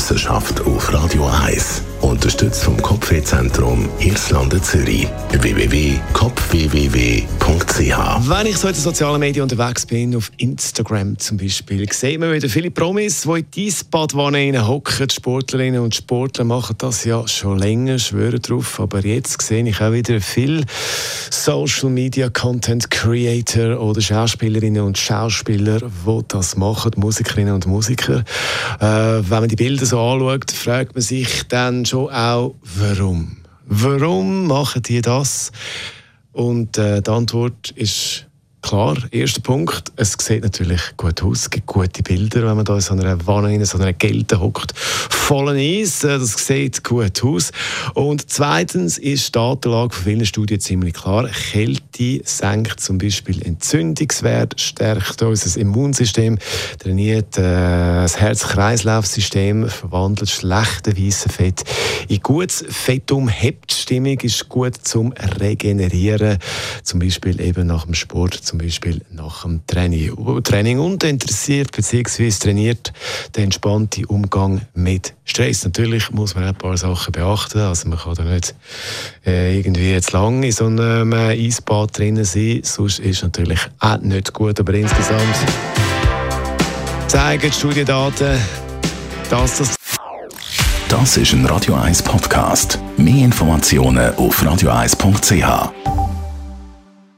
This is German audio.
Wissenschaft auf Radio 1. Unterstützt vom Kopfwehzentrum Irlande Zürich. www.kopfwww.ch Wenn ich so in den sozialen Medien unterwegs bin, auf Instagram zum Beispiel, sehe man wieder viele Promis, die in die Eisbadwanne hocken. Die Sportlerinnen und Sportler machen das ja schon länger, schwören drauf. Aber jetzt sehe ich auch wieder viele Social Media Content Creator oder Schauspielerinnen und Schauspieler, die das machen, Musikerinnen und Musiker. Äh, wenn man die Bilder so anschaut, fragt man sich dann schon auch, warum? Warum machen die das? Und äh, die Antwort ist Klar, erster Punkt, es sieht natürlich gut aus, es gibt gute Bilder, wenn man da in so einer Wanne, in so einer Gelte hockt, vollen Eis, äh, das sieht gut aus. Und zweitens ist die Datenlage von vielen Studien ziemlich klar. Kälte senkt zum Beispiel Entzündungswert, stärkt unser Immunsystem, trainiert äh, das Herz-Kreislauf-System, verwandelt schlechte weiße Fett in gutes Fettum, hebt die Stimmung, ist gut zum Regenerieren, zum Beispiel eben nach dem Sport zum Beispiel nach dem Training. Training und interessiert bzw. trainiert den entspannten Umgang mit Stress. Natürlich muss man ein paar Sachen beachten. Also man kann da nicht äh, irgendwie jetzt lang in so einem Eisbad drinnen sein. Sonst ist natürlich auch nicht gut. Aber insgesamt zeigen die Studiendaten, dass das das ist ein Radio 1 Podcast. Mehr Informationen auf radio1.ch.